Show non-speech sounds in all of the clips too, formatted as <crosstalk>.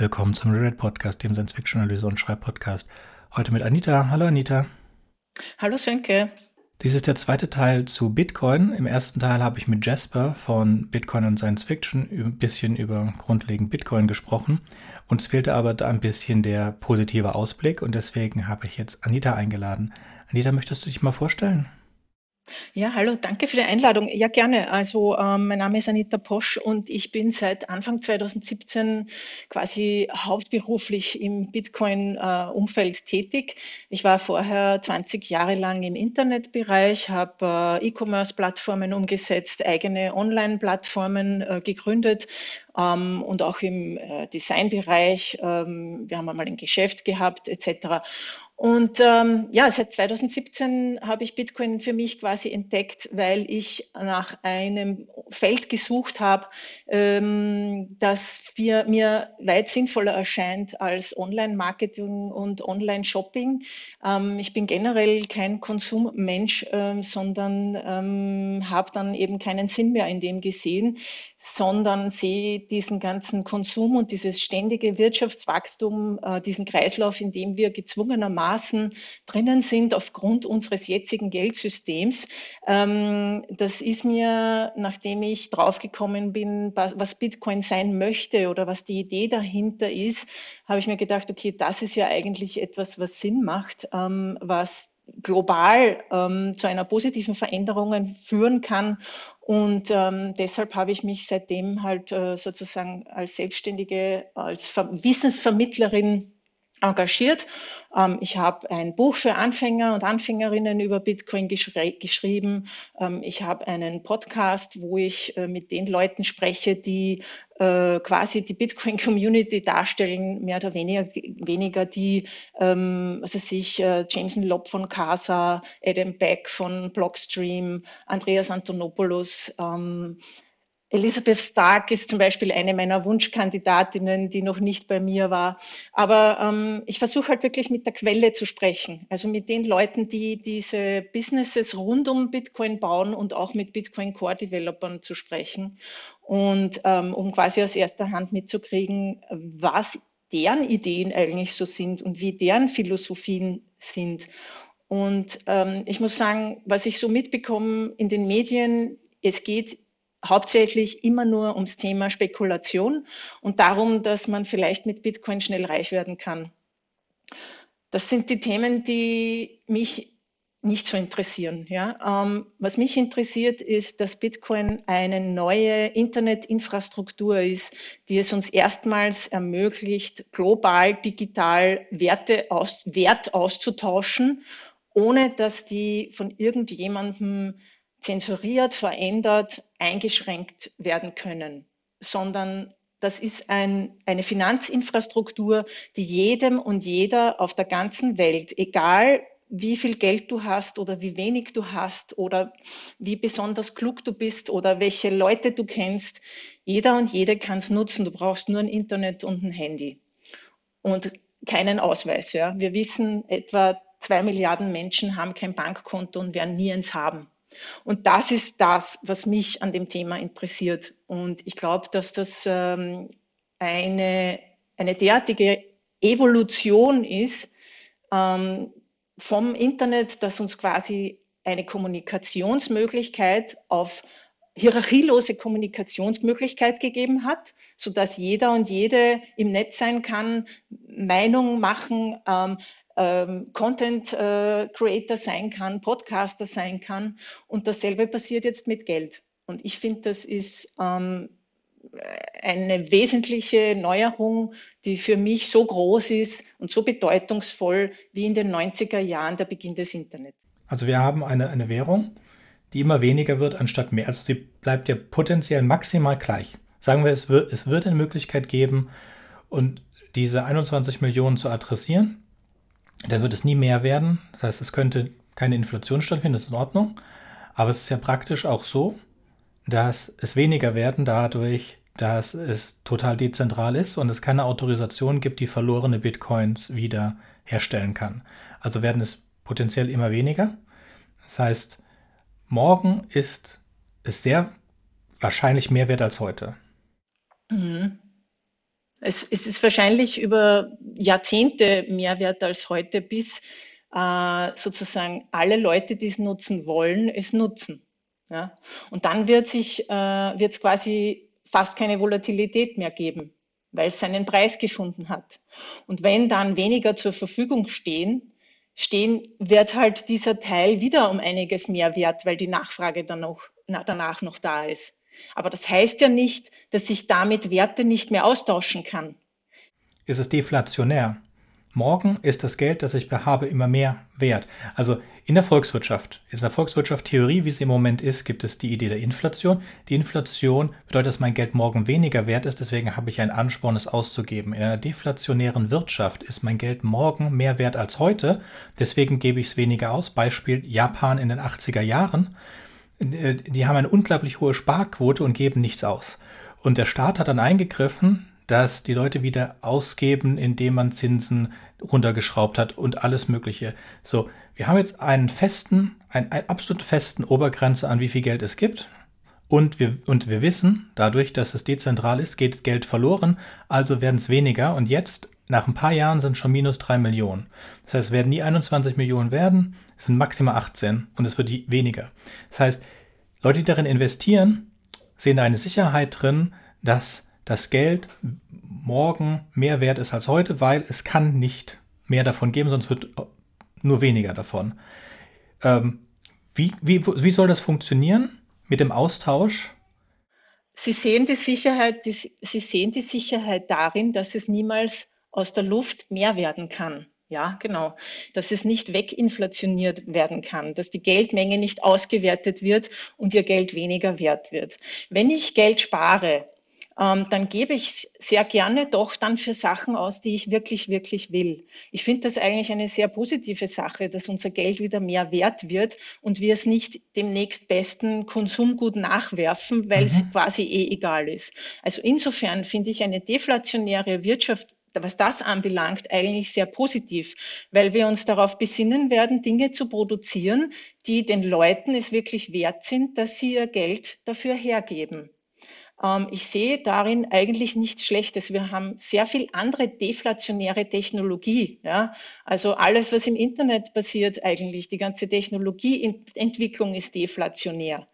Willkommen zum Red Podcast, dem Science-Fiction-Analyse- und Schreibpodcast. Heute mit Anita. Hallo Anita. Hallo Sönke. Dies ist der zweite Teil zu Bitcoin. Im ersten Teil habe ich mit Jasper von Bitcoin und Science Fiction ein bisschen über grundlegend Bitcoin gesprochen. Uns fehlte aber da ein bisschen der positive Ausblick und deswegen habe ich jetzt Anita eingeladen. Anita, möchtest du dich mal vorstellen? Ja, hallo, danke für die Einladung. Ja, gerne. Also, ähm, mein Name ist Anita Posch und ich bin seit Anfang 2017 quasi hauptberuflich im Bitcoin-Umfeld tätig. Ich war vorher 20 Jahre lang im Internetbereich, habe äh, E-Commerce-Plattformen umgesetzt, eigene Online-Plattformen äh, gegründet ähm, und auch im äh, Designbereich. Ähm, wir haben einmal ein Geschäft gehabt etc. Und ähm, ja, seit 2017 habe ich Bitcoin für mich quasi entdeckt, weil ich nach einem Feld gesucht habe, ähm, das mir, mir weit sinnvoller erscheint als Online-Marketing und Online-Shopping. Ähm, ich bin generell kein Konsummensch, ähm, sondern ähm, habe dann eben keinen Sinn mehr in dem gesehen, sondern sehe diesen ganzen Konsum und dieses ständige Wirtschaftswachstum, äh, diesen Kreislauf, in dem wir gezwungenermaßen drinnen sind aufgrund unseres jetzigen Geldsystems. Ähm, das ist mir, nachdem ich draufgekommen bin, was Bitcoin sein möchte oder was die Idee dahinter ist, habe ich mir gedacht, okay, das ist ja eigentlich etwas, was Sinn macht, ähm, was global ähm, zu einer positiven Veränderung führen kann. Und ähm, deshalb habe ich mich seitdem halt äh, sozusagen als Selbstständige, als Ver Wissensvermittlerin engagiert. Ähm, ich habe ein Buch für Anfänger und Anfängerinnen über Bitcoin geschrieben. Ähm, ich habe einen Podcast, wo ich äh, mit den Leuten spreche, die äh, quasi die Bitcoin-Community darstellen, mehr oder weniger, weniger die, ähm, also sich äh, Jameson Lobb von Casa, Adam Beck von Blockstream, Andreas Antonopoulos, ähm, Elizabeth Stark ist zum Beispiel eine meiner Wunschkandidatinnen, die noch nicht bei mir war. Aber ähm, ich versuche halt wirklich mit der Quelle zu sprechen, also mit den Leuten, die diese Businesses rund um Bitcoin bauen und auch mit Bitcoin Core Developern zu sprechen und ähm, um quasi aus erster Hand mitzukriegen, was deren Ideen eigentlich so sind und wie deren Philosophien sind. Und ähm, ich muss sagen, was ich so mitbekomme in den Medien, es geht hauptsächlich immer nur ums Thema Spekulation und darum, dass man vielleicht mit Bitcoin schnell reich werden kann. Das sind die Themen, die mich nicht so interessieren. Ja. Ähm, was mich interessiert, ist, dass Bitcoin eine neue Internetinfrastruktur ist, die es uns erstmals ermöglicht, global digital Werte aus, Wert auszutauschen, ohne dass die von irgendjemandem zensuriert, verändert, eingeschränkt werden können, sondern das ist ein, eine Finanzinfrastruktur, die jedem und jeder auf der ganzen Welt, egal wie viel Geld du hast oder wie wenig du hast oder wie besonders klug du bist oder welche Leute du kennst, jeder und jede kann es nutzen. Du brauchst nur ein Internet und ein Handy und keinen Ausweis. Ja. Wir wissen, etwa zwei Milliarden Menschen haben kein Bankkonto und werden nie eins haben. Und das ist das, was mich an dem Thema interessiert. Und ich glaube, dass das ähm, eine, eine derartige Evolution ist ähm, vom Internet, dass uns quasi eine Kommunikationsmöglichkeit auf hierarchielose Kommunikationsmöglichkeit gegeben hat, so dass jeder und jede im Netz sein kann, Meinung machen, ähm, ähm, Content äh, Creator sein kann, Podcaster sein kann. Und dasselbe passiert jetzt mit Geld. Und ich finde, das ist ähm, eine wesentliche Neuerung, die für mich so groß ist und so bedeutungsvoll wie in den 90er Jahren der Beginn des Internets. Also wir haben eine, eine Währung, die immer weniger wird anstatt mehr. Also sie bleibt ja potenziell maximal gleich. Sagen wir, es wird, es wird eine Möglichkeit geben, und diese 21 Millionen zu adressieren dann wird es nie mehr werden. Das heißt, es könnte keine Inflation stattfinden, das ist in Ordnung. Aber es ist ja praktisch auch so, dass es weniger werden dadurch, dass es total dezentral ist und es keine Autorisation gibt, die verlorene Bitcoins wieder herstellen kann. Also werden es potenziell immer weniger. Das heißt, morgen ist es sehr wahrscheinlich mehr wert als heute. Mhm. Es, es ist wahrscheinlich über Jahrzehnte mehr wert als heute, bis äh, sozusagen alle Leute, die es nutzen wollen, es nutzen. Ja? Und dann wird sich, äh, wird es quasi fast keine Volatilität mehr geben, weil es seinen Preis gefunden hat. Und wenn dann weniger zur Verfügung stehen, stehen, wird halt dieser Teil wieder um einiges mehr wert, weil die Nachfrage dann noch, na, danach noch da ist. Aber das heißt ja nicht, dass ich damit Werte nicht mehr austauschen kann. Ist es deflationär? Morgen ist das Geld, das ich habe, immer mehr wert. Also in der Volkswirtschaft, in der Volkswirtschaft Theorie, wie sie im Moment ist, gibt es die Idee der Inflation. Die Inflation bedeutet, dass mein Geld morgen weniger wert ist, deswegen habe ich einen Ansporn, es auszugeben. In einer deflationären Wirtschaft ist mein Geld morgen mehr wert als heute, deswegen gebe ich es weniger aus. Beispiel Japan in den 80er Jahren. Äh, die haben eine unglaublich hohe Sparquote und geben nichts aus. Und der Staat hat dann eingegriffen, dass die Leute wieder ausgeben, indem man Zinsen runtergeschraubt hat und alles Mögliche. So, wir haben jetzt einen festen, einen, einen absolut festen Obergrenze an wie viel Geld es gibt. Und wir, und wir wissen, dadurch, dass es dezentral ist, geht Geld verloren, also werden es weniger. Und jetzt, nach ein paar Jahren, sind schon minus drei Millionen. Das heißt, es werden nie 21 Millionen werden, sind maximal 18 und es wird weniger. Das heißt, Leute, die darin investieren, sehen da eine Sicherheit drin, dass das Geld morgen mehr wert ist als heute, weil es kann nicht mehr davon geben, sonst wird nur weniger davon. Ähm, wie, wie, wie soll das funktionieren mit dem Austausch? Sie sehen die Sicherheit, die, Sie sehen die Sicherheit darin, dass es niemals aus der Luft mehr werden kann. Ja, genau. Dass es nicht weginflationiert werden kann, dass die Geldmenge nicht ausgewertet wird und ihr Geld weniger wert wird. Wenn ich Geld spare, ähm, dann gebe ich sehr gerne doch dann für Sachen aus, die ich wirklich, wirklich will. Ich finde das eigentlich eine sehr positive Sache, dass unser Geld wieder mehr wert wird und wir es nicht dem nächstbesten Konsumgut nachwerfen, weil es mhm. quasi eh egal ist. Also insofern finde ich eine deflationäre Wirtschaft was das anbelangt, eigentlich sehr positiv, weil wir uns darauf besinnen werden, Dinge zu produzieren, die den Leuten es wirklich wert sind, dass sie ihr Geld dafür hergeben. Ähm, ich sehe darin eigentlich nichts Schlechtes. Wir haben sehr viel andere deflationäre Technologie. Ja? Also alles, was im Internet passiert eigentlich, die ganze Technologieentwicklung ist deflationär.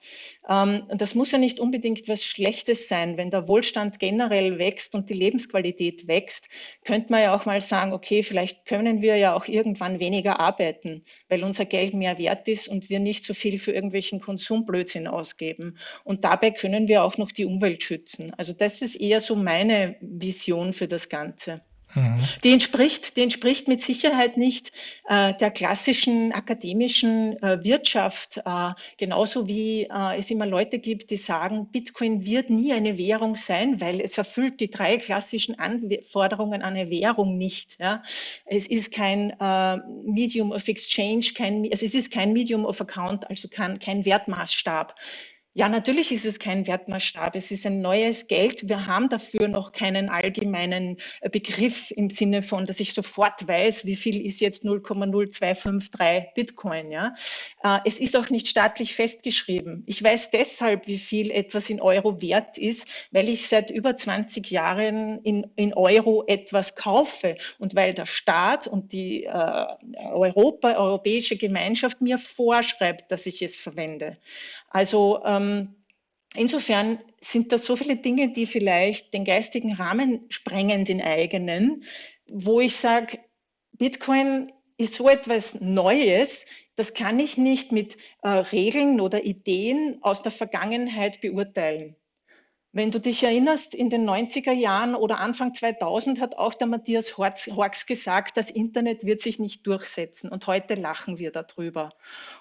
Ähm, und das muss ja nicht unbedingt was Schlechtes sein. Wenn der Wohlstand generell wächst und die Lebensqualität wächst, könnte man ja auch mal sagen, okay, vielleicht können wir ja auch irgendwann weniger arbeiten, weil unser Geld mehr wert ist und wir nicht so viel für irgendwelchen Konsumblödsinn ausgeben. Und dabei können wir auch noch die Umwelt Umwelt schützen. Also das ist eher so meine Vision für das Ganze. Mhm. Die, entspricht, die entspricht mit Sicherheit nicht äh, der klassischen akademischen äh, Wirtschaft, äh, genauso wie äh, es immer Leute gibt, die sagen, Bitcoin wird nie eine Währung sein, weil es erfüllt die drei klassischen Anforderungen an eine Währung nicht. Ja? Es ist kein äh, Medium of Exchange, kein, also es ist kein Medium of Account, also kein, kein Wertmaßstab. Ja, natürlich ist es kein Wertmaßstab. Es ist ein neues Geld. Wir haben dafür noch keinen allgemeinen äh, Begriff im Sinne von, dass ich sofort weiß, wie viel ist jetzt 0,0253 Bitcoin. Ja? Äh, es ist auch nicht staatlich festgeschrieben. Ich weiß deshalb, wie viel etwas in Euro wert ist, weil ich seit über 20 Jahren in, in Euro etwas kaufe und weil der Staat und die äh, Europa, europäische Gemeinschaft mir vorschreibt, dass ich es verwende. Also ähm, insofern sind das so viele Dinge, die vielleicht den geistigen Rahmen sprengen, den eigenen, wo ich sage, Bitcoin ist so etwas Neues, das kann ich nicht mit äh, Regeln oder Ideen aus der Vergangenheit beurteilen. Wenn du dich erinnerst, in den 90er Jahren oder Anfang 2000 hat auch der Matthias Horks gesagt, das Internet wird sich nicht durchsetzen. Und heute lachen wir darüber.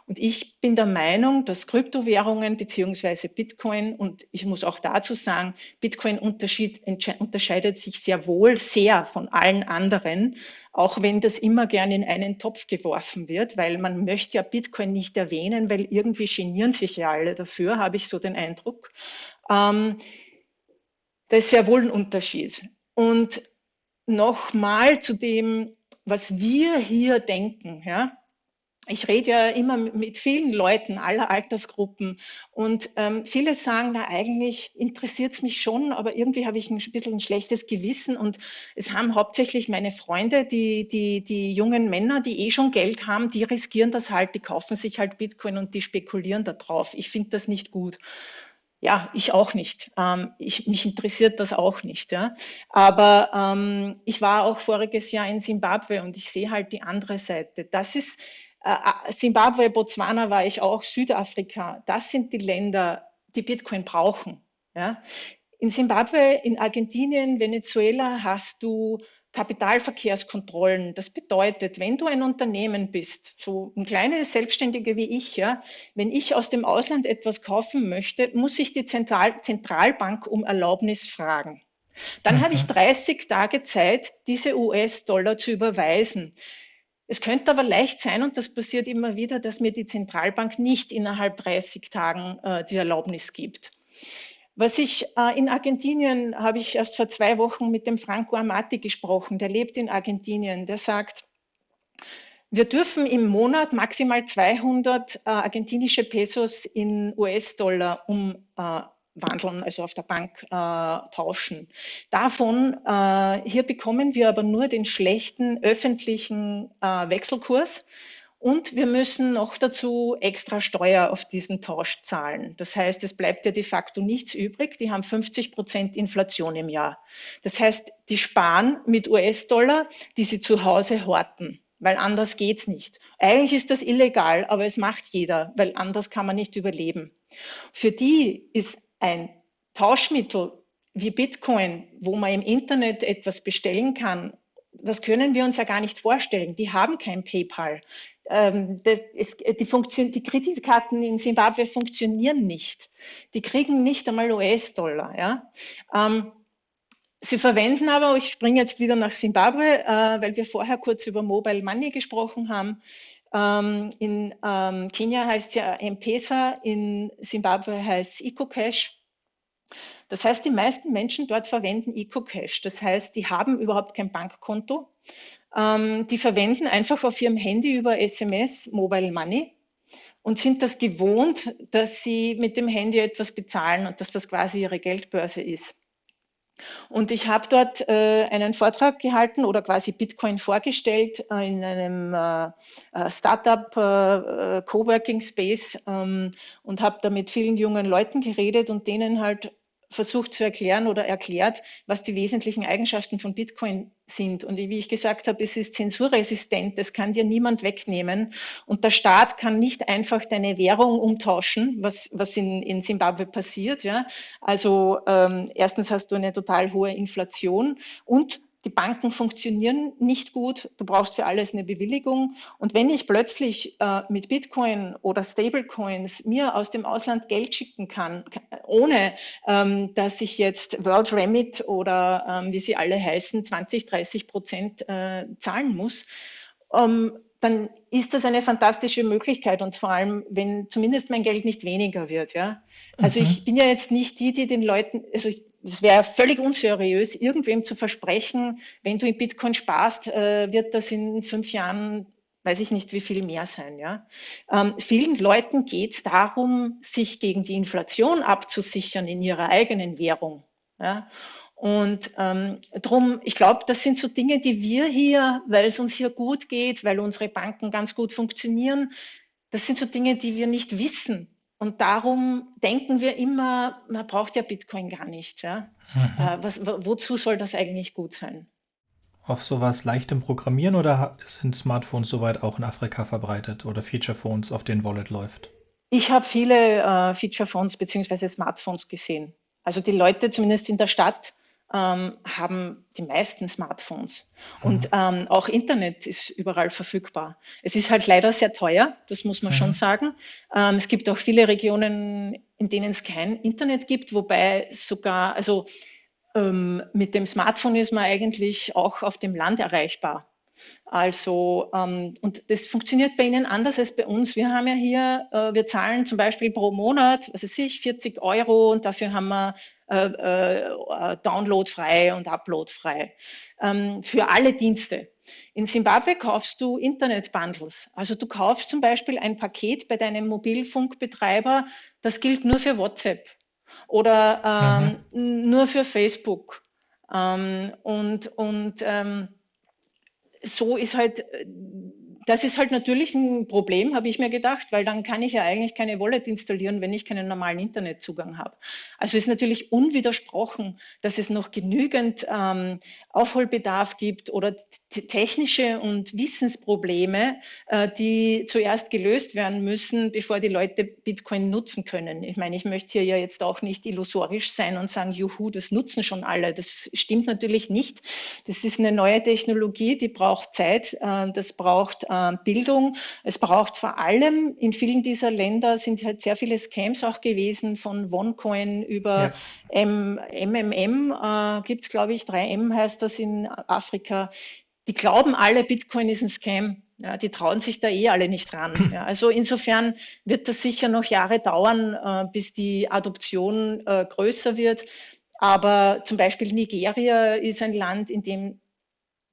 Und ich bin der Meinung, dass Kryptowährungen beziehungsweise Bitcoin, und ich muss auch dazu sagen, Bitcoin unterscheidet sich sehr wohl sehr von allen anderen, auch wenn das immer gern in einen Topf geworfen wird, weil man möchte ja Bitcoin nicht erwähnen, weil irgendwie genieren sich ja alle dafür, habe ich so den Eindruck. Ähm, das ist sehr wohl ein Unterschied. Und nochmal zu dem, was wir hier denken. Ja? ich rede ja immer mit vielen Leuten aller Altersgruppen und ähm, viele sagen, na eigentlich interessiert es mich schon, aber irgendwie habe ich ein bisschen ein schlechtes Gewissen und es haben hauptsächlich meine Freunde, die, die, die jungen Männer, die eh schon Geld haben, die riskieren das halt, die kaufen sich halt Bitcoin und die spekulieren da drauf. Ich finde das nicht gut. Ja, ich auch nicht. Ähm, ich, mich interessiert das auch nicht. Ja. Aber ähm, ich war auch voriges Jahr in Simbabwe und ich sehe halt die andere Seite. Das ist Simbabwe, äh, Botswana war ich auch, Südafrika. Das sind die Länder, die Bitcoin brauchen. Ja. In Simbabwe, in Argentinien, Venezuela hast du Kapitalverkehrskontrollen. Das bedeutet, wenn du ein Unternehmen bist, so ein kleines Selbstständige wie ich, ja, wenn ich aus dem Ausland etwas kaufen möchte, muss ich die Zentral Zentralbank um Erlaubnis fragen. Dann mhm. habe ich 30 Tage Zeit, diese US-Dollar zu überweisen. Es könnte aber leicht sein, und das passiert immer wieder, dass mir die Zentralbank nicht innerhalb 30 Tagen äh, die Erlaubnis gibt. Was ich äh, in Argentinien habe ich erst vor zwei Wochen mit dem Franco Amati gesprochen, der lebt in Argentinien, der sagt, wir dürfen im Monat maximal 200 äh, argentinische Pesos in US-Dollar umwandeln, also auf der Bank äh, tauschen. Davon, äh, hier bekommen wir aber nur den schlechten öffentlichen äh, Wechselkurs und wir müssen noch dazu extra Steuer auf diesen Tausch zahlen. Das heißt, es bleibt ja de facto nichts übrig. Die haben 50 Prozent Inflation im Jahr. Das heißt, die sparen mit US-Dollar, die sie zu Hause horten weil anders geht's nicht. Eigentlich ist das illegal, aber es macht jeder, weil anders kann man nicht überleben. Für die ist ein Tauschmittel wie Bitcoin, wo man im Internet etwas bestellen kann, das können wir uns ja gar nicht vorstellen. Die haben kein PayPal. Ähm, ist, die, Funktion, die Kreditkarten in Simbabwe funktionieren nicht. Die kriegen nicht einmal US-Dollar. Ja? Ähm, sie verwenden aber, ich springe jetzt wieder nach Simbabwe, äh, weil wir vorher kurz über Mobile Money gesprochen haben. Ähm, in ähm, Kenia heißt es ja M-Pesa, in Simbabwe heißt es EcoCash. Das heißt, die meisten Menschen dort verwenden EcoCash. Das heißt, die haben überhaupt kein Bankkonto. Ähm, die verwenden einfach auf ihrem Handy über SMS Mobile Money und sind das gewohnt, dass sie mit dem Handy etwas bezahlen und dass das quasi ihre Geldbörse ist. Und ich habe dort äh, einen Vortrag gehalten oder quasi Bitcoin vorgestellt äh, in einem äh, äh Startup äh, äh, Coworking Space ähm, und habe da mit vielen jungen Leuten geredet und denen halt versucht zu erklären oder erklärt, was die wesentlichen Eigenschaften von Bitcoin sind. Und wie ich gesagt habe, es ist zensurresistent, das kann dir niemand wegnehmen. Und der Staat kann nicht einfach deine Währung umtauschen, was, was in, in Zimbabwe passiert. Ja. Also ähm, erstens hast du eine total hohe Inflation und die Banken funktionieren nicht gut, du brauchst für alles eine Bewilligung. Und wenn ich plötzlich äh, mit Bitcoin oder Stablecoins mir aus dem Ausland Geld schicken kann, ohne ähm, dass ich jetzt World Remit oder ähm, wie sie alle heißen, 20, 30 Prozent äh, zahlen muss, ähm, dann ist das eine fantastische Möglichkeit und vor allem, wenn zumindest mein Geld nicht weniger wird. Ja? Also mhm. ich bin ja jetzt nicht die, die den Leuten, also ich, es wäre völlig unseriös, irgendwem zu versprechen, wenn du in Bitcoin sparst, äh, wird das in fünf Jahren, weiß ich nicht, wie viel mehr sein. Ja? Ähm, vielen Leuten geht es darum, sich gegen die Inflation abzusichern in ihrer eigenen Währung. Ja? Und ähm, darum, ich glaube, das sind so Dinge, die wir hier, weil es uns hier gut geht, weil unsere Banken ganz gut funktionieren, das sind so Dinge, die wir nicht wissen. Und darum denken wir immer, man braucht ja Bitcoin gar nicht. Ja? Mhm. Äh, was, wozu soll das eigentlich gut sein? Auf sowas leichtem Programmieren oder sind Smartphones soweit auch in Afrika verbreitet oder Feature Phones, auf denen Wallet läuft? Ich habe viele äh, Feature Phones bzw. Smartphones gesehen. Also die Leute, zumindest in der Stadt, ähm, haben die meisten Smartphones. Mhm. Und ähm, auch Internet ist überall verfügbar. Es ist halt leider sehr teuer, das muss man mhm. schon sagen. Ähm, es gibt auch viele Regionen, in denen es kein Internet gibt, wobei sogar, also ähm, mit dem Smartphone ist man eigentlich auch auf dem Land erreichbar. Also, ähm, und das funktioniert bei Ihnen anders als bei uns. Wir haben ja hier, äh, wir zahlen zum Beispiel pro Monat, was weiß ich, 40 Euro und dafür haben wir äh, äh, Download frei und Upload frei ähm, für alle Dienste. In Simbabwe kaufst du Internet-Bundles. Also du kaufst zum Beispiel ein Paket bei deinem Mobilfunkbetreiber, das gilt nur für WhatsApp oder ähm, mhm. nur für Facebook. Ähm, und und ähm, so ist halt das ist halt natürlich ein Problem, habe ich mir gedacht, weil dann kann ich ja eigentlich keine Wallet installieren, wenn ich keinen normalen Internetzugang habe. Also ist natürlich unwidersprochen, dass es noch genügend ähm, Aufholbedarf gibt oder technische und Wissensprobleme, äh, die zuerst gelöst werden müssen, bevor die Leute Bitcoin nutzen können. Ich meine, ich möchte hier ja jetzt auch nicht illusorisch sein und sagen, juhu, das nutzen schon alle. Das stimmt natürlich nicht. Das ist eine neue Technologie, die braucht Zeit, äh, das braucht äh, Bildung. Es braucht vor allem in vielen dieser Länder sind halt sehr viele Scams auch gewesen, von OneCoin über ja. M MMM äh, gibt es, glaube ich, 3M heißt das in Afrika. Die glauben alle, Bitcoin ist ein Scam. Ja, die trauen sich da eh alle nicht ran. <laughs> Ja, also insofern wird das sicher noch Jahre dauern, äh, bis die Adoption äh, größer wird. Aber zum Beispiel Nigeria ist ein Land, in dem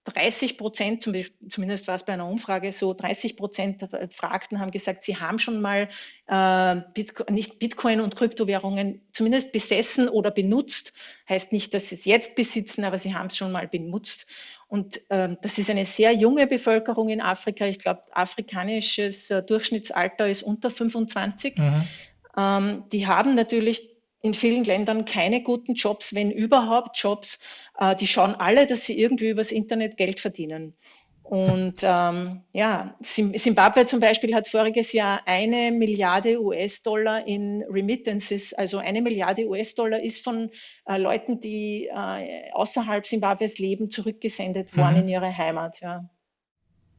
30 Prozent, zumindest war es bei einer Umfrage so, 30 Prozent der Befragten haben gesagt, sie haben schon mal äh, Bitcoin, nicht Bitcoin und Kryptowährungen zumindest besessen oder benutzt. Heißt nicht, dass sie es jetzt besitzen, aber sie haben es schon mal benutzt. Und ähm, das ist eine sehr junge Bevölkerung in Afrika. Ich glaube, afrikanisches äh, Durchschnittsalter ist unter 25. Mhm. Ähm, die haben natürlich in vielen Ländern keine guten Jobs, wenn überhaupt Jobs. Äh, die schauen alle, dass sie irgendwie übers Internet Geld verdienen. Und ähm, ja, Zimbabwe zum Beispiel hat voriges Jahr eine Milliarde US-Dollar in Remittances, also eine Milliarde US-Dollar ist von äh, Leuten, die äh, außerhalb Zimbabwes leben, zurückgesendet worden mhm. in ihre Heimat. Ja.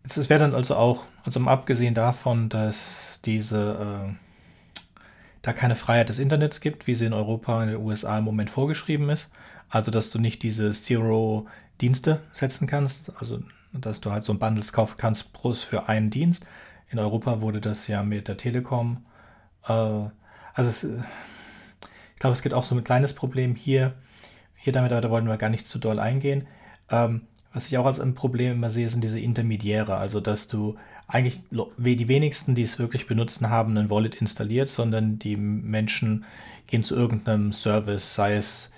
Es wäre dann also auch, also abgesehen davon, dass diese äh da keine Freiheit des Internets gibt, wie sie in Europa und in den USA im Moment vorgeschrieben ist. Also, dass du nicht diese Zero-Dienste setzen kannst, also dass du halt so ein Bundles kaufen kannst plus für einen Dienst. In Europa wurde das ja mit der Telekom. Äh, also, es, ich glaube, es gibt auch so ein kleines Problem hier. Hier damit, aber da wollen wir gar nicht zu doll eingehen. Ähm, was ich auch als ein Problem immer sehe, sind diese Intermediäre. Also, dass du eigentlich die wenigsten, die es wirklich benutzen, haben ein Wallet installiert, sondern die Menschen gehen zu irgendeinem Service, sei es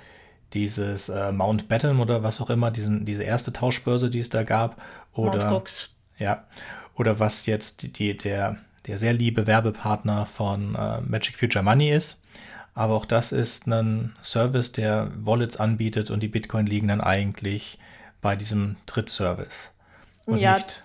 dieses äh, Mountbatten oder was auch immer, diesen, diese erste Tauschbörse, die es da gab, oder ja, oder was jetzt die, der, der sehr liebe Werbepartner von äh, Magic Future Money ist. Aber auch das ist ein Service, der Wallets anbietet und die Bitcoin liegen dann eigentlich bei diesem Drittservice. Und ja, nicht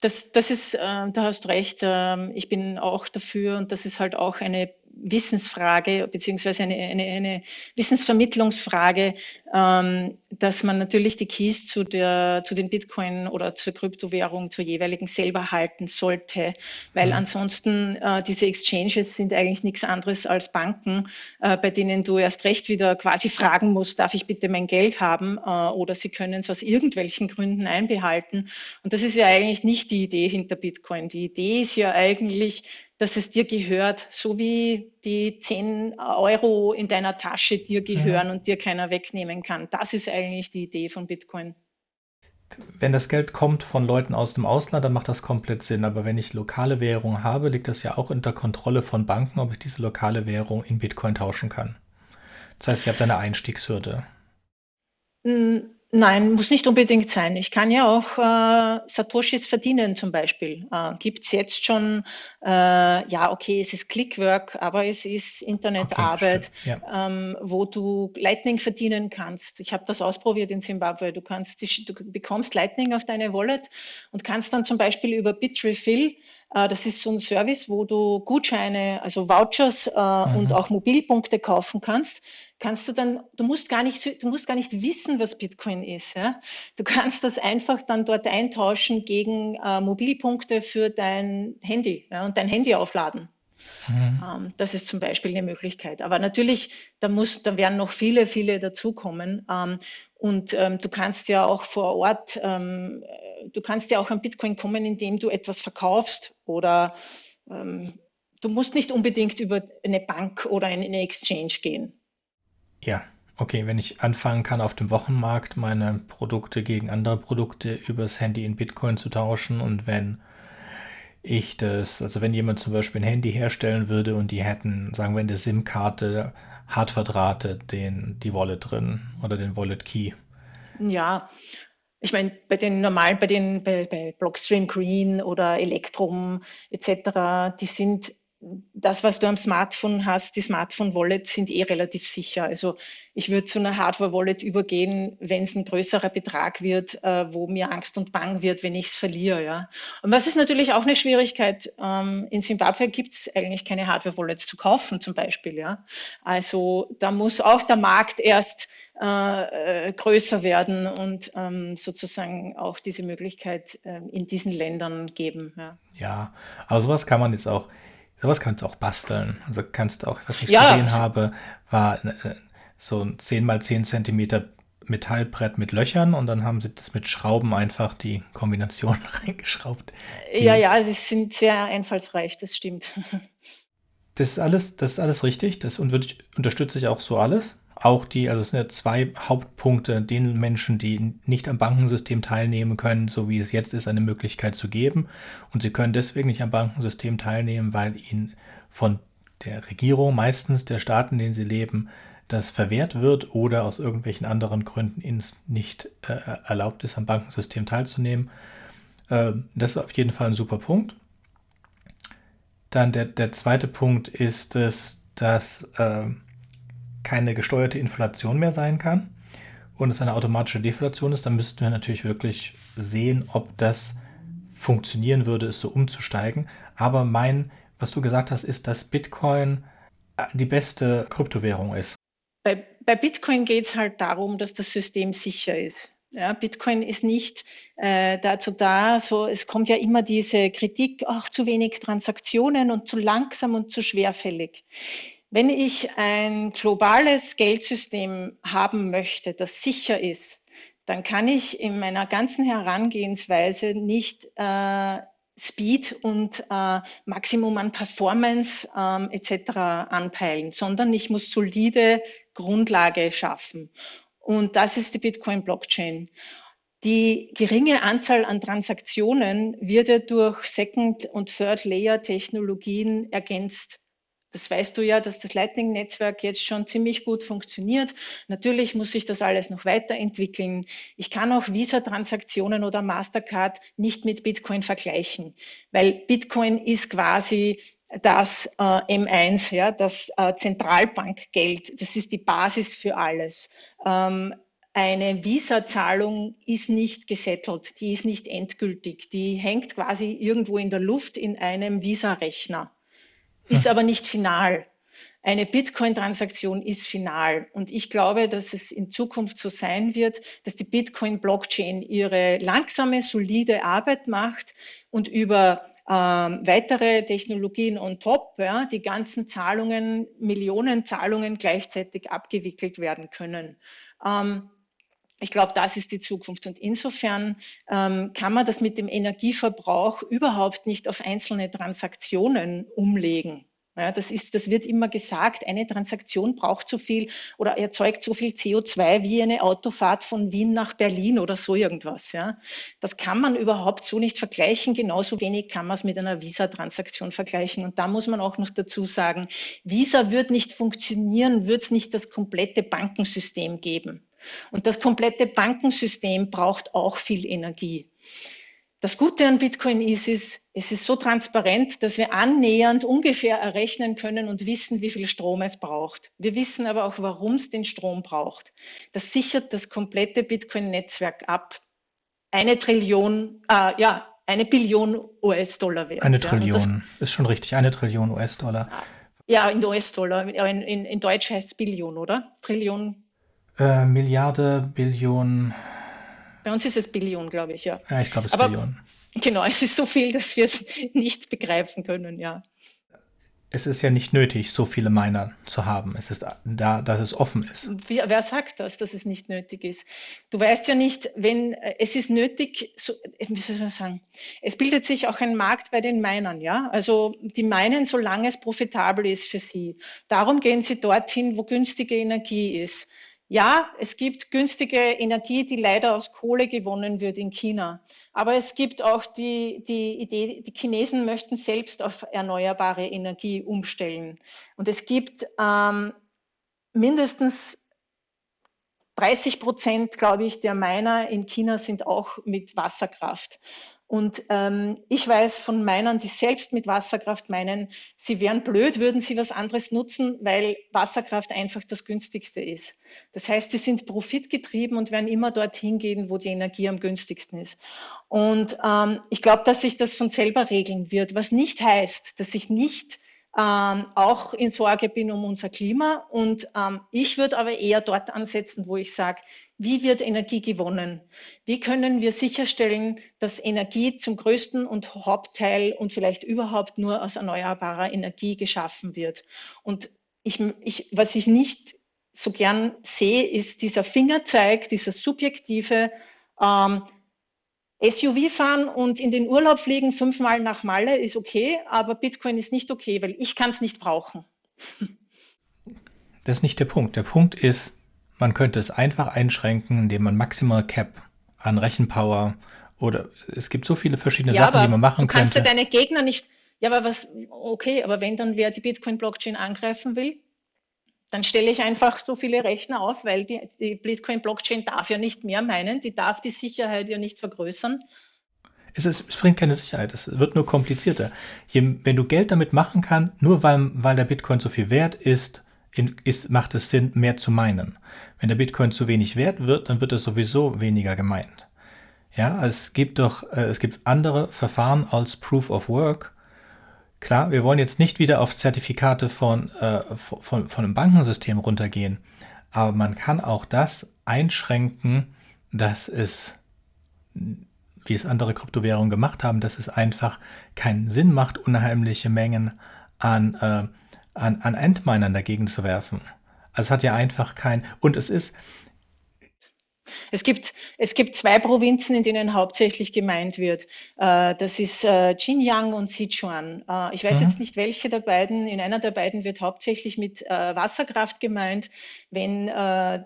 das, das ist, äh, da hast recht. Äh, ich bin auch dafür und das ist halt auch eine Wissensfrage beziehungsweise eine, eine, eine Wissensvermittlungsfrage, ähm, dass man natürlich die Keys zu, der, zu den Bitcoin oder zur Kryptowährung, zur jeweiligen selber halten sollte, weil mhm. ansonsten äh, diese Exchanges sind eigentlich nichts anderes als Banken, äh, bei denen du erst recht wieder quasi fragen musst, darf ich bitte mein Geld haben äh, oder sie können es aus irgendwelchen Gründen einbehalten. Und das ist ja eigentlich nicht die Idee hinter Bitcoin. Die Idee ist ja eigentlich, dass es dir gehört, so wie die 10 Euro in deiner Tasche dir gehören ja. und dir keiner wegnehmen kann. Das ist eigentlich die Idee von Bitcoin. Wenn das Geld kommt von Leuten aus dem Ausland, dann macht das komplett Sinn. Aber wenn ich lokale Währung habe, liegt das ja auch unter Kontrolle von Banken, ob ich diese lokale Währung in Bitcoin tauschen kann. Das heißt, ich habe da eine Einstiegshürde. Hm, Nein, muss nicht unbedingt sein. Ich kann ja auch äh, Satoshis verdienen zum Beispiel. Äh, Gibt es jetzt schon, äh, ja, okay, es ist Clickwork, aber es ist Internetarbeit, okay, ja. ähm, wo du Lightning verdienen kannst. Ich habe das ausprobiert in Zimbabwe. Du, kannst, du bekommst Lightning auf deine Wallet und kannst dann zum Beispiel über Bitrefill das ist so ein Service, wo du Gutscheine, also Vouchers äh, mhm. und auch Mobilpunkte kaufen kannst. Kannst du dann, du musst gar nicht, du musst gar nicht wissen, was Bitcoin ist. Ja? Du kannst das einfach dann dort eintauschen gegen äh, Mobilpunkte für dein Handy ja, und dein Handy aufladen. Mhm. Ähm, das ist zum Beispiel eine Möglichkeit. Aber natürlich, da muss, da werden noch viele, viele dazukommen. Und ähm, du kannst ja auch vor Ort, ähm, du kannst ja auch an Bitcoin kommen, indem du etwas verkaufst oder ähm, du musst nicht unbedingt über eine Bank oder eine Exchange gehen. Ja, okay, wenn ich anfangen kann, auf dem Wochenmarkt meine Produkte gegen andere Produkte übers Handy in Bitcoin zu tauschen und wenn ich das, also wenn jemand zum Beispiel ein Handy herstellen würde und die hätten, sagen wir in der SIM-Karte hart verdrahtet den, die Wallet drin oder den Wallet Key. Ja, ich meine, bei den normalen, bei den bei, bei Blockstream Green oder Electrum etc., die sind das, was du am Smartphone hast, die Smartphone-Wallets sind eh relativ sicher. Also ich würde zu einer Hardware-Wallet übergehen, wenn es ein größerer Betrag wird, äh, wo mir Angst und Bang wird, wenn ich es verliere. Ja. Und was ist natürlich auch eine Schwierigkeit, ähm, in Simbabwe gibt es eigentlich keine Hardware-Wallets zu kaufen zum Beispiel. Ja. Also da muss auch der Markt erst äh, äh, größer werden und ähm, sozusagen auch diese Möglichkeit äh, in diesen Ländern geben. Ja. ja, aber sowas kann man jetzt auch Sowas kannst du auch basteln. Also kannst du auch, was ich ja, gesehen habe, war äh, so ein 10 mal 10 Zentimeter Metallbrett mit Löchern und dann haben sie das mit Schrauben einfach die Kombination <laughs> reingeschraubt. Ja, ja, sie sind sehr einfallsreich, das stimmt. <laughs> Das ist alles, das ist alles richtig. Das unterstütze ich auch so alles auch die, also es sind ja zwei Hauptpunkte, den Menschen, die nicht am Bankensystem teilnehmen können, so wie es jetzt ist, eine Möglichkeit zu geben. Und sie können deswegen nicht am Bankensystem teilnehmen, weil ihnen von der Regierung, meistens der Staaten, in denen sie leben, das verwehrt wird oder aus irgendwelchen anderen Gründen ihnen nicht äh, erlaubt ist, am Bankensystem teilzunehmen. Äh, das ist auf jeden Fall ein super Punkt. Dann der, der zweite Punkt ist es, dass äh, keine gesteuerte Inflation mehr sein kann und es eine automatische Deflation ist, dann müssten wir natürlich wirklich sehen, ob das funktionieren würde, es so umzusteigen. Aber mein, was du gesagt hast, ist, dass Bitcoin äh, die beste Kryptowährung ist. Bei, bei Bitcoin geht es halt darum, dass das System sicher ist. Ja, Bitcoin ist nicht äh, dazu da, so es kommt ja immer diese Kritik, ach zu wenig Transaktionen und zu langsam und zu schwerfällig. Wenn ich ein globales Geldsystem haben möchte, das sicher ist, dann kann ich in meiner ganzen Herangehensweise nicht äh, Speed und äh, Maximum an Performance ähm, etc. anpeilen, sondern ich muss solide Grundlage schaffen. Und das ist die Bitcoin-Blockchain. Die geringe Anzahl an Transaktionen wird ja durch Second- und Third-Layer-Technologien ergänzt. Das weißt du ja, dass das Lightning-Netzwerk jetzt schon ziemlich gut funktioniert. Natürlich muss sich das alles noch weiterentwickeln. Ich kann auch Visa-Transaktionen oder Mastercard nicht mit Bitcoin vergleichen, weil Bitcoin ist quasi das äh, M1, ja, das äh, Zentralbankgeld. Das ist die Basis für alles. Ähm, eine Visa-Zahlung ist nicht gesettelt, die ist nicht endgültig, die hängt quasi irgendwo in der Luft in einem Visa-Rechner ist aber nicht final. Eine Bitcoin-Transaktion ist final. Und ich glaube, dass es in Zukunft so sein wird, dass die Bitcoin-Blockchain ihre langsame, solide Arbeit macht und über ähm, weitere Technologien on top, ja, die ganzen Zahlungen, Millionen Zahlungen gleichzeitig abgewickelt werden können. Ähm, ich glaube, das ist die Zukunft. Und insofern ähm, kann man das mit dem Energieverbrauch überhaupt nicht auf einzelne Transaktionen umlegen. Ja, das, ist, das wird immer gesagt, eine Transaktion braucht so viel oder erzeugt so viel CO2 wie eine Autofahrt von Wien nach Berlin oder so irgendwas. Ja. Das kann man überhaupt so nicht vergleichen. Genauso wenig kann man es mit einer Visa-Transaktion vergleichen. Und da muss man auch noch dazu sagen, Visa wird nicht funktionieren, wird es nicht das komplette Bankensystem geben. Und das komplette Bankensystem braucht auch viel Energie. Das Gute an Bitcoin ist, ist, es ist so transparent, dass wir annähernd ungefähr errechnen können und wissen, wie viel Strom es braucht. Wir wissen aber auch, warum es den Strom braucht. Das sichert das komplette Bitcoin-Netzwerk ab. Eine Trillion, äh, ja, eine Billion US-Dollar wert. Eine Trillion, ja, ist schon richtig, eine Trillion US-Dollar. Ja, in US-Dollar. In, in, in Deutsch heißt es Billion, oder? Trillion äh, Milliarde, Billion. Bei uns ist es Billion, glaube ich, ja. Ja, ich glaube, es ist Billion. Genau, <laughs> es ist so viel, dass wir es nicht begreifen können, ja. es ist ja nicht nötig, so viele Miner zu haben. Es ist da, dass es offen ist. Wie, wer sagt das, dass es nicht nötig ist? Du weißt ja nicht, wenn es ist nötig, so, wie soll ich sagen, es bildet sich auch ein Markt bei den Minern, ja. Also die meinen, solange es profitabel ist für sie. Darum gehen sie dorthin, wo günstige Energie ist. Ja, es gibt günstige Energie, die leider aus Kohle gewonnen wird in China. Aber es gibt auch die, die Idee, die Chinesen möchten selbst auf erneuerbare Energie umstellen. Und es gibt ähm, mindestens 30 Prozent, glaube ich, der Miner in China sind auch mit Wasserkraft. Und ähm, ich weiß von Minern, die selbst mit Wasserkraft meinen, sie wären blöd, würden sie was anderes nutzen, weil Wasserkraft einfach das günstigste ist. Das heißt, sie sind profitgetrieben und werden immer dorthin gehen, wo die Energie am günstigsten ist. Und ähm, ich glaube, dass sich das von selber regeln wird, was nicht heißt, dass ich nicht ähm, auch in Sorge bin um unser Klima. Und ähm, ich würde aber eher dort ansetzen, wo ich sage, wie wird Energie gewonnen? Wie können wir sicherstellen, dass Energie zum größten und Hauptteil und vielleicht überhaupt nur aus erneuerbarer Energie geschaffen wird? Und ich, ich, was ich nicht so gern sehe, ist dieser Fingerzeig, dieser subjektive ähm, SUV fahren und in den Urlaub fliegen fünfmal nach Malle ist okay, aber Bitcoin ist nicht okay, weil ich kann es nicht brauchen. Das ist nicht der Punkt. Der Punkt ist, man könnte es einfach einschränken, indem man Maximal Cap an Rechenpower oder es gibt so viele verschiedene ja, Sachen, die man machen könnte. Du kannst könnte. ja deine Gegner nicht, ja, aber was, okay, aber wenn dann wer die Bitcoin-Blockchain angreifen will, dann stelle ich einfach so viele Rechner auf, weil die, die Bitcoin-Blockchain darf ja nicht mehr meinen, die darf die Sicherheit ja nicht vergrößern. Es, ist, es bringt keine Sicherheit, es wird nur komplizierter. Je, wenn du Geld damit machen kannst, nur weil, weil der Bitcoin so viel wert ist, ist, macht es Sinn, mehr zu meinen. Wenn der Bitcoin zu wenig wert wird, dann wird es sowieso weniger gemeint. Ja, es gibt doch, äh, es gibt andere Verfahren als Proof of Work. Klar, wir wollen jetzt nicht wieder auf Zertifikate von, äh, von, von einem Bankensystem runtergehen, aber man kann auch das einschränken, dass es, wie es andere Kryptowährungen gemacht haben, dass es einfach keinen Sinn macht, unheimliche Mengen an äh, an, an Endminern dagegen zu werfen. Also es hat ja einfach kein, und es ist, es gibt, es gibt zwei Provinzen, in denen hauptsächlich gemeint wird. Äh, das ist äh, Xinjiang und Sichuan. Äh, ich weiß mhm. jetzt nicht, welche der beiden. In einer der beiden wird hauptsächlich mit Wasserkraft gemeint. Wenn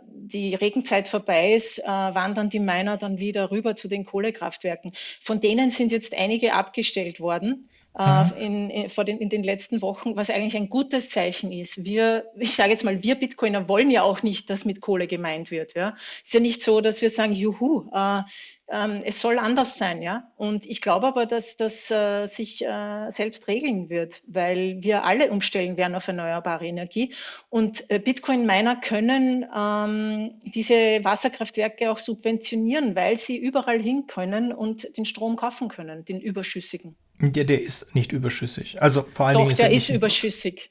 die Regenzeit vorbei ist, wandern die Miner dann wieder rüber zu den Kohlekraftwerken. Von denen sind jetzt einige abgestellt worden. Äh, mhm. in, in, vor den, in den letzten Wochen, was eigentlich ein gutes Zeichen ist. Wir, ich sage jetzt mal, wir Bitcoiner wollen ja auch nicht, dass mit Kohle gemeint wird. Ja, ist ja nicht so, dass wir sagen, juhu, äh, es soll anders sein, ja. Und ich glaube aber, dass das äh, sich äh, selbst regeln wird, weil wir alle umstellen werden auf erneuerbare Energie. Und äh, Bitcoin-Miner können ähm, diese Wasserkraftwerke auch subventionieren, weil sie überall hin können und den Strom kaufen können, den überschüssigen. Ja, der ist nicht überschüssig. Also vor allen Doch, Dingen ist der ist überschüssig.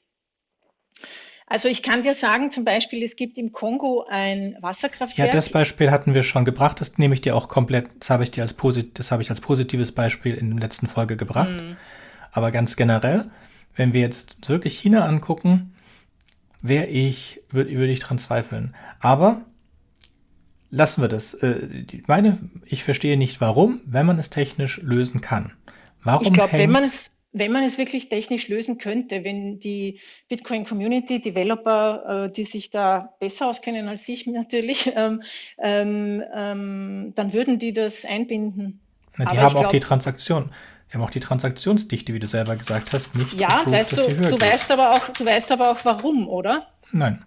Also ich kann dir sagen, zum Beispiel, es gibt im Kongo ein Wasserkraftwerk. Ja, das Beispiel hatten wir schon gebracht. Das nehme ich dir auch komplett, das habe ich dir als, posit das habe ich als positives Beispiel in der letzten Folge gebracht. Mhm. Aber ganz generell, wenn wir jetzt wirklich China angucken, wäre ich, würde würd ich dran zweifeln. Aber lassen wir das. Äh, meine, ich verstehe nicht warum, wenn man es technisch lösen kann. Warum ich glaube, wenn man es wenn man es wirklich technisch lösen könnte, wenn die Bitcoin Community Developer, äh, die sich da besser auskennen als ich <laughs> natürlich, ähm, ähm, ähm, dann würden die das einbinden. Na, die Aber haben auch glaub, die Transaktion. Die haben auch die Transaktionsdichte, wie du selber gesagt hast, nicht. Ja, weißt du, du weißt aber auch, du weißt aber auch warum, oder? Nein.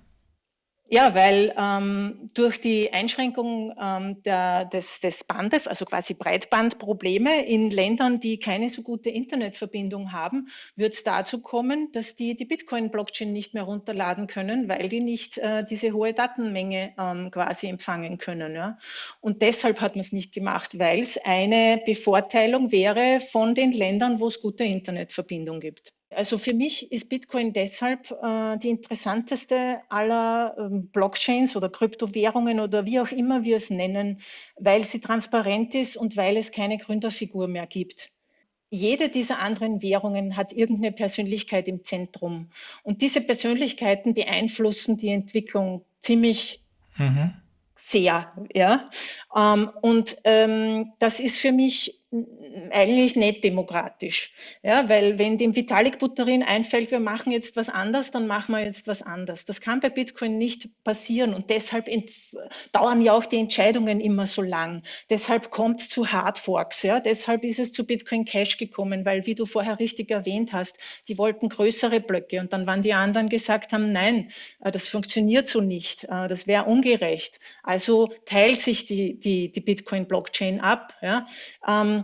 Ja, weil ähm, durch die Einschränkung ähm, der, des, des Bandes, also quasi Breitbandprobleme in Ländern, die keine so gute Internetverbindung haben, wird es dazu kommen, dass die die Bitcoin-Blockchain nicht mehr runterladen können, weil die nicht äh, diese hohe Datenmenge ähm, quasi empfangen können. Ja? Und deshalb hat man es nicht gemacht, weil es eine Bevorteilung wäre von den Ländern, wo es gute Internetverbindung gibt. Also für mich ist Bitcoin deshalb äh, die interessanteste aller ähm, Blockchains oder Kryptowährungen oder wie auch immer wir es nennen, weil sie transparent ist und weil es keine Gründerfigur mehr gibt. jede dieser anderen Währungen hat irgendeine Persönlichkeit im Zentrum. Und diese Persönlichkeiten beeinflussen die Entwicklung ziemlich mhm. sehr. Ja? Ähm, und ähm, das ist für mich eigentlich nicht demokratisch. Ja, weil wenn dem Vitalik Buterin einfällt, wir machen jetzt was anders, dann machen wir jetzt was anders. Das kann bei Bitcoin nicht passieren und deshalb dauern ja auch die Entscheidungen immer so lang. Deshalb kommt es zu Hardforks. Ja, deshalb ist es zu Bitcoin Cash gekommen, weil, wie du vorher richtig erwähnt hast, die wollten größere Blöcke und dann waren die anderen gesagt haben, nein, äh, das funktioniert so nicht. Äh, das wäre ungerecht. Also teilt sich die, die, die Bitcoin Blockchain ab. Ja. Ähm,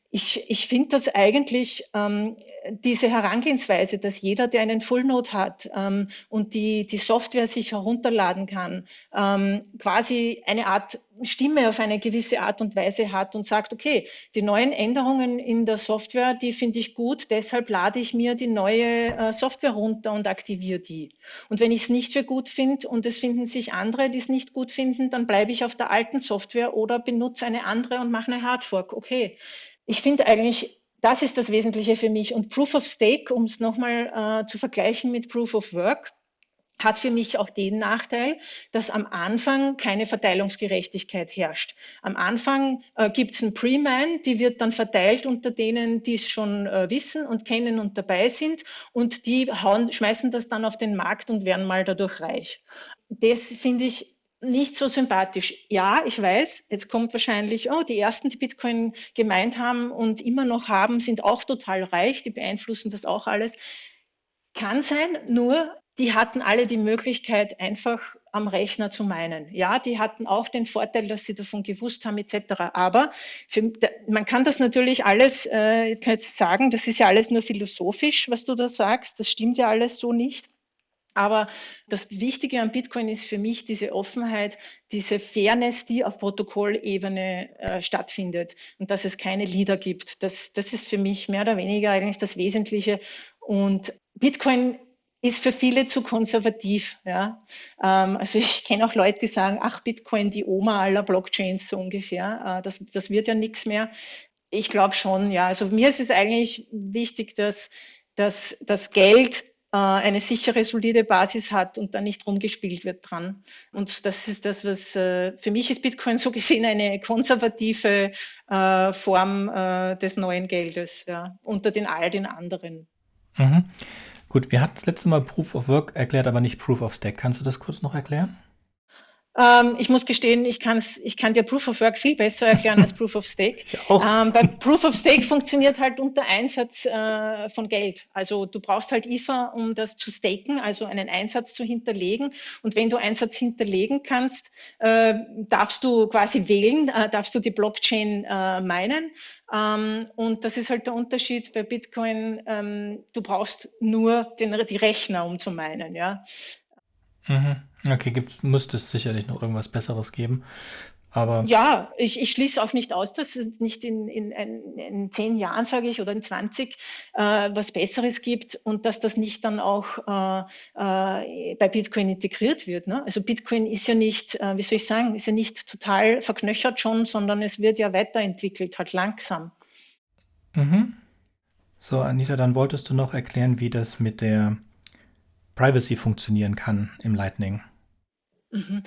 ich, ich finde das eigentlich, ähm, diese Herangehensweise, dass jeder, der einen Fullnode hat ähm, und die, die Software sich herunterladen kann, ähm, quasi eine Art Stimme auf eine gewisse Art und Weise hat und sagt, okay, die neuen Änderungen in der Software, die finde ich gut, deshalb lade ich mir die neue äh, Software runter und aktiviere die. Und wenn ich es nicht für gut finde und es finden sich andere, die es nicht gut finden, dann bleibe ich auf der alten Software oder benutze eine andere und mache eine Hardfork. Okay, ich finde eigentlich, das ist das Wesentliche für mich. Und Proof of Stake, um es nochmal äh, zu vergleichen mit Proof of Work, hat für mich auch den Nachteil, dass am Anfang keine Verteilungsgerechtigkeit herrscht. Am Anfang äh, gibt es ein Pre-Mine, die wird dann verteilt unter denen, die es schon äh, wissen und kennen und dabei sind und die hauen, schmeißen das dann auf den Markt und werden mal dadurch reich. Das finde ich nicht so sympathisch. Ja, ich weiß, jetzt kommt wahrscheinlich, oh, die ersten, die Bitcoin gemeint haben und immer noch haben, sind auch total reich, die beeinflussen das auch alles. Kann sein, nur die hatten alle die Möglichkeit, einfach am Rechner zu meinen. Ja, die hatten auch den Vorteil, dass sie davon gewusst haben, etc. Aber für, man kann das natürlich alles, äh, ich kann jetzt sagen, das ist ja alles nur philosophisch, was du da sagst. Das stimmt ja alles so nicht. Aber das Wichtige an Bitcoin ist für mich diese Offenheit, diese Fairness, die auf Protokollebene äh, stattfindet und dass es keine Leader gibt. Das, das ist für mich mehr oder weniger eigentlich das Wesentliche. Und Bitcoin ist für viele zu konservativ. Ja. Ähm, also ich kenne auch Leute, die sagen, ach, Bitcoin, die Oma aller Blockchains so ungefähr. Äh, das, das wird ja nichts mehr. Ich glaube schon, ja. Also mir ist es eigentlich wichtig, dass, dass das Geld eine sichere, solide Basis hat und da nicht rumgespielt wird dran. Und das ist das, was äh, für mich ist Bitcoin so gesehen eine konservative äh, Form des neuen Geldes, ja, unter den all den anderen. Mhm. Gut, wir hatten das letzte Mal Proof of Work erklärt, aber nicht Proof of Stack. Kannst du das kurz noch erklären? Ähm, ich muss gestehen, ich, kann's, ich kann dir Proof of Work viel besser erklären als Proof of Stake. <laughs> Ähm, bei Proof of Stake funktioniert halt unter Einsatz äh, von Geld. Also du brauchst halt IFA, um das zu staken, also einen Einsatz zu hinterlegen. Und wenn du Einsatz hinterlegen kannst, äh, darfst du quasi wählen, äh, darfst du die Blockchain äh, meinen. Ähm, und das ist halt der Unterschied bei Bitcoin. Ähm, du brauchst nur den, die Rechner, um zu meinen. Ja? Mhm. Okay, gibt, müsste es sicherlich noch irgendwas Besseres geben. Aber ja, ich, ich schließe auch nicht aus, dass es nicht in, in, in, in zehn Jahren, sage ich, oder in 20 äh, was Besseres gibt und dass das nicht dann auch äh, äh, bei Bitcoin integriert wird. Ne? Also Bitcoin ist ja nicht, äh, wie soll ich sagen, ist ja nicht total verknöchert schon, sondern es wird ja weiterentwickelt, halt langsam. Mhm. So, Anita, dann wolltest du noch erklären, wie das mit der Privacy funktionieren kann im Lightning. Mhm.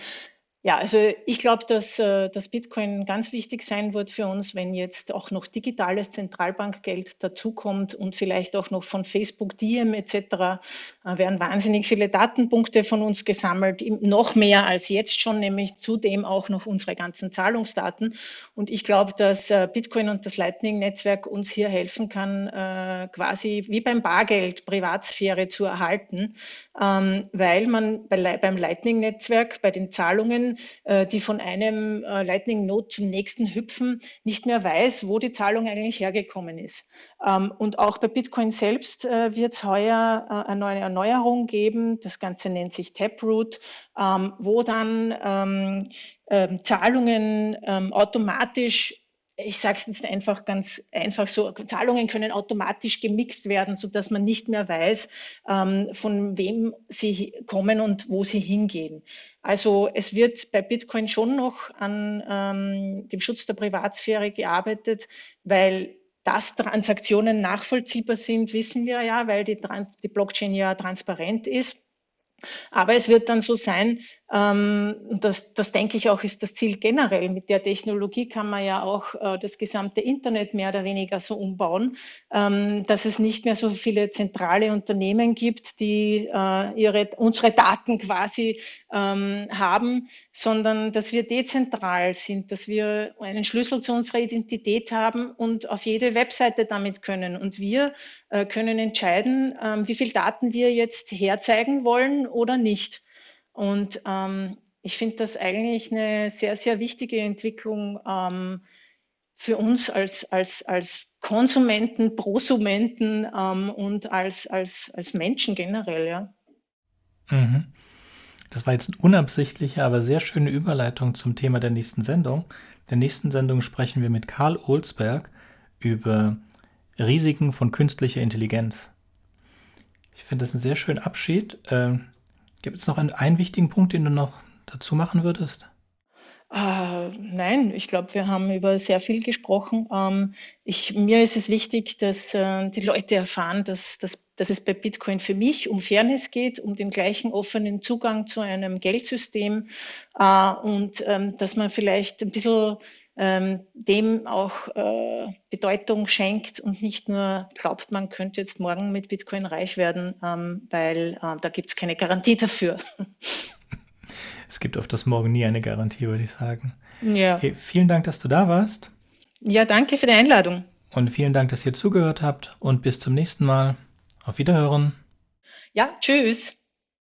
Ja, also ich glaube, dass äh, das Bitcoin ganz wichtig sein wird für uns, wenn jetzt auch noch digitales Zentralbankgeld dazukommt und vielleicht auch noch von Facebook, Diem etc. Äh, werden wahnsinnig viele Datenpunkte von uns gesammelt, noch mehr als jetzt schon, nämlich zudem auch noch unsere ganzen Zahlungsdaten. Und ich glaube, dass äh, Bitcoin und das Lightning-Netzwerk uns hier helfen kann, quasi wie beim Bargeld Privatsphäre zu erhalten, ähm, weil man bei, beim Lightning-Netzwerk bei den Zahlungen äh, die von einem äh, Lightning Node zum nächsten hüpfen, nicht mehr weiß, wo die Zahlung eigentlich hergekommen ist. Ähm, und auch bei Bitcoin selbst äh, wird es heuer eine neue Erneuerung geben. Das Ganze nennt sich Taproot, ähm, wo dann ähm, Zahlungen automatisch ich sage es jetzt einfach ganz einfach so, Zahlungen können automatisch gemixt werden, sodass man nicht mehr weiß, ähm, von wem sie kommen und wo sie hingehen. Also es wird bei Bitcoin schon noch an ähm, dem Schutz der Privatsphäre gearbeitet, weil dass Transaktionen nachvollziehbar sind, wissen wir ja, weil die, die Blockchain ja transparent ist. Aber es wird dann so sein, das, das denke ich auch ist das Ziel generell. Mit der Technologie kann man ja auch äh, das gesamte Internet mehr oder weniger so umbauen, ähm, dass es nicht mehr so viele zentrale Unternehmen gibt, die äh, ihre, unsere Daten quasi ähm, haben, sondern dass wir dezentral sind, dass wir einen Schlüssel zu unserer Identität haben und auf jede Webseite damit können. Und wir äh, können entscheiden, ähm, wie viel Daten wir jetzt herzeigen wollen oder nicht. Und ähm, ich finde das eigentlich eine sehr, sehr wichtige Entwicklung ähm, für uns als, als, als Konsumenten, Prosumenten ähm, und als, als, als Menschen generell. Ja. Mhm. Das war jetzt eine unabsichtliche, aber sehr schöne Überleitung zum Thema der nächsten Sendung. In der nächsten Sendung sprechen wir mit Karl Olsberg über Risiken von künstlicher Intelligenz. Ich finde das einen sehr schönen Abschied. Ähm, Gibt es noch einen, einen wichtigen Punkt, den du noch dazu machen würdest? Äh, nein, ich glaube, wir haben über sehr viel gesprochen. Ähm, ich, mir ist es wichtig, dass äh, die Leute erfahren, dass, dass, dass es bei Bitcoin für mich um Fairness geht, um den gleichen offenen Zugang zu einem Geldsystem äh, und ähm, dass man vielleicht ein bisschen ähm, dem auch äh, Bedeutung schenkt und nicht nur glaubt, man könnte jetzt morgen mit Bitcoin reich werden, ähm, weil äh, da gibt es keine Garantie dafür. <laughs> Es gibt auf das Morgen nie eine Garantie, würde ich sagen. Ja. Okay, vielen Dank, dass du da warst. Ja, danke für die Einladung. Und vielen Dank, dass ihr zugehört habt und bis zum nächsten Mal. Auf Wiederhören. Ja, tschüss.